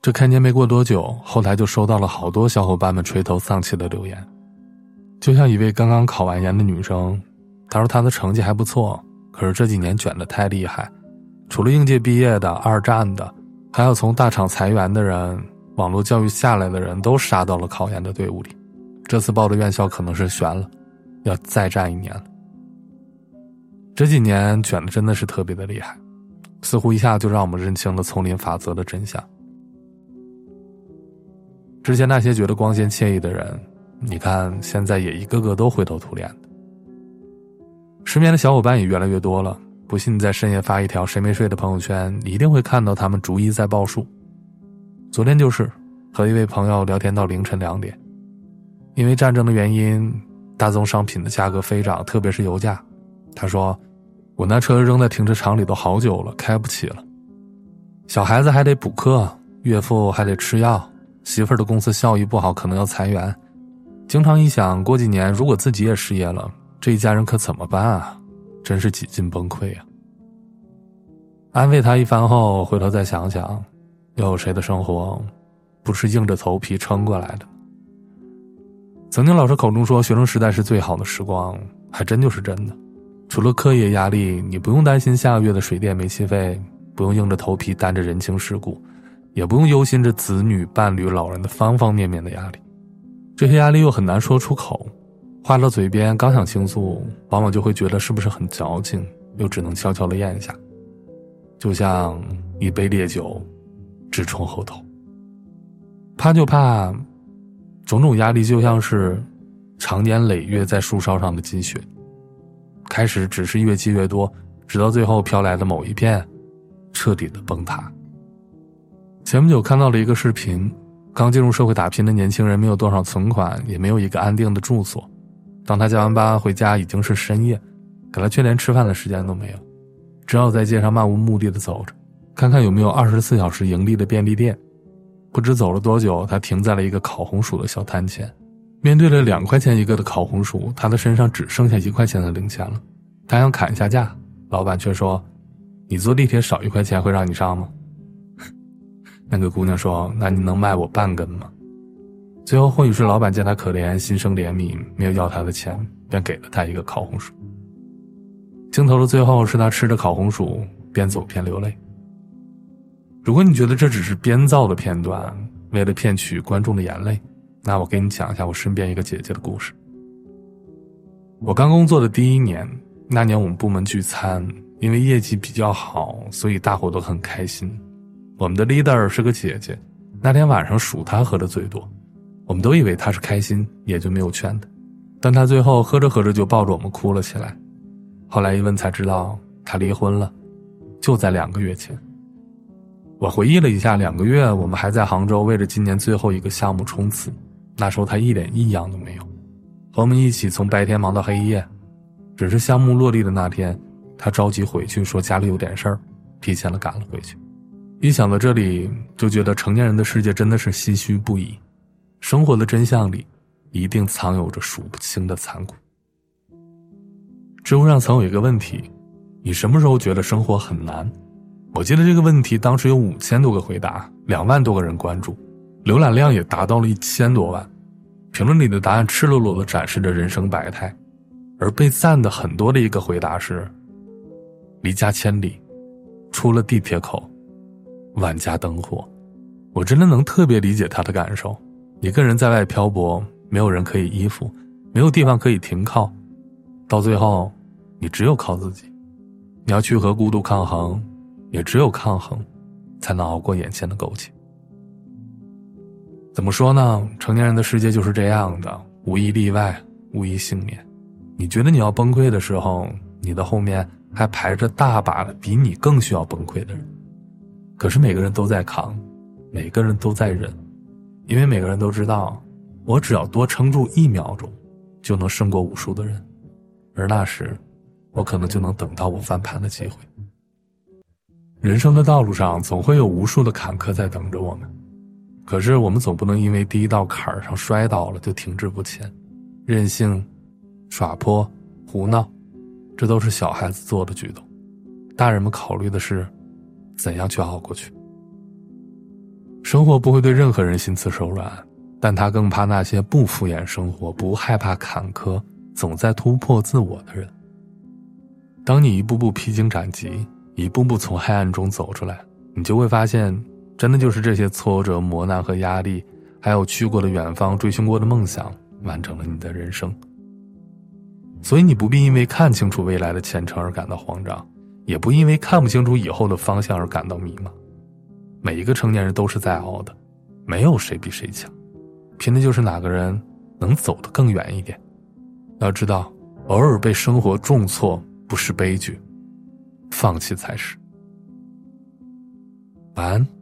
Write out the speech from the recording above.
这开年没过多久，后台就收到了好多小伙伴们垂头丧气的留言。就像一位刚刚考完研的女生，她说她的成绩还不错，可是这几年卷的太厉害，除了应届毕业的、二战的，还有从大厂裁员的人、网络教育下来的人都杀到了考研的队伍里。这次报的院校可能是悬了，要再战一年了。这几年卷的真的是特别的厉害，似乎一下就让我们认清了丛林法则的真相。之前那些觉得光鲜惬意的人，你看现在也一个个都灰头土脸的。失眠的小伙伴也越来越多了，不信你在深夜发一条谁没睡的朋友圈，你一定会看到他们逐一在报数。昨天就是和一位朋友聊天到凌晨两点，因为战争的原因，大宗商品的价格飞涨，特别是油价。他说：“我那车扔在停车场里都好久了，开不起了。小孩子还得补课，岳父还得吃药。”媳妇儿的公司效益不好，可能要裁员。经常一想过几年，如果自己也失业了，这一家人可怎么办啊？真是几近崩溃啊！安慰他一番后，回头再想想，又有谁的生活不是硬着头皮撑过来的？曾经老师口中说学生时代是最好的时光，还真就是真的。除了课业压力，你不用担心下个月的水电煤气费，不用硬着头皮担着人情世故。也不用忧心着子女、伴侣、老人的方方面面的压力，这些压力又很难说出口，话到嘴边刚想倾诉，往往就会觉得是不是很矫情，又只能悄悄的咽下，就像一杯烈酒，直冲喉头。怕就怕，种种压力就像是长年累月在树梢上的积雪，开始只是越积越多，直到最后飘来的某一片，彻底的崩塌。前不久看到了一个视频，刚进入社会打拼的年轻人没有多少存款，也没有一个安定的住所。当他加完班回家，已经是深夜，可他却连吃饭的时间都没有，只好在街上漫无目的的走着，看看有没有二十四小时盈利的便利店。不知走了多久，他停在了一个烤红薯的小摊前，面对了两块钱一个的烤红薯，他的身上只剩下一块钱的零钱了。他想砍一下价，老板却说：“你坐地铁少一块钱会让你上吗？”那个姑娘说：“那你能卖我半根吗？”最后或许是老板见她可怜，心生怜悯，没有要她的钱，便给了她一个烤红薯。镜头的最后是他吃着烤红薯，边走边流泪。如果你觉得这只是编造的片段，为了骗取观众的眼泪，那我给你讲一下我身边一个姐姐的故事。我刚工作的第一年，那年我们部门聚餐，因为业绩比较好，所以大伙都很开心。我们的 leader 是个姐姐，那天晚上数她喝的最多，我们都以为她是开心，也就没有劝她。但她最后喝着喝着就抱着我们哭了起来。后来一问才知道，她离婚了，就在两个月前。我回忆了一下，两个月我们还在杭州为了今年最后一个项目冲刺，那时候她一点异样都没有，和我们一起从白天忙到黑夜。只是项目落地的那天，她着急回去，说家里有点事儿，提前了赶了回去。一想到这里，就觉得成年人的世界真的是唏嘘不已。生活的真相里，一定藏有着数不清的残酷。知乎上曾有一个问题：你什么时候觉得生活很难？我记得这个问题当时有五千多个回答，两万多个人关注，浏览量也达到了一千多万。评论里的答案赤裸裸的展示着人生百态，而被赞的很多的一个回答是：离家千里，出了地铁口。万家灯火，我真的能特别理解他的感受。一个人在外漂泊，没有人可以依附，没有地方可以停靠，到最后，你只有靠自己。你要去和孤独抗衡，也只有抗衡，才能熬过眼前的苟且。怎么说呢？成年人的世界就是这样的，无一例外，无一幸免。你觉得你要崩溃的时候，你的后面还排着大把比你更需要崩溃的人。可是每个人都在扛，每个人都在忍，因为每个人都知道，我只要多撑住一秒钟，就能胜过无数的人，而那时，我可能就能等到我翻盘的机会。人生的道路上总会有无数的坎坷在等着我们，可是我们总不能因为第一道坎儿上摔倒了就停滞不前，任性、耍泼、胡闹，这都是小孩子做的举动，大人们考虑的是。怎样去熬过去？生活不会对任何人心慈手软，但他更怕那些不敷衍生活、不害怕坎坷、总在突破自我的人。当你一步步披荆斩棘，一步步从黑暗中走出来，你就会发现，真的就是这些挫折、磨难和压力，还有去过的远方、追寻过的梦想，完成了你的人生。所以你不必因为看清楚未来的前程而感到慌张，也不因为看不清楚以后的方向而感到迷茫。每一个成年人都是在熬的，没有谁比谁强，拼的就是哪个人能走得更远一点。要知道，偶尔被生活重挫不是悲剧，放弃才是。晚安。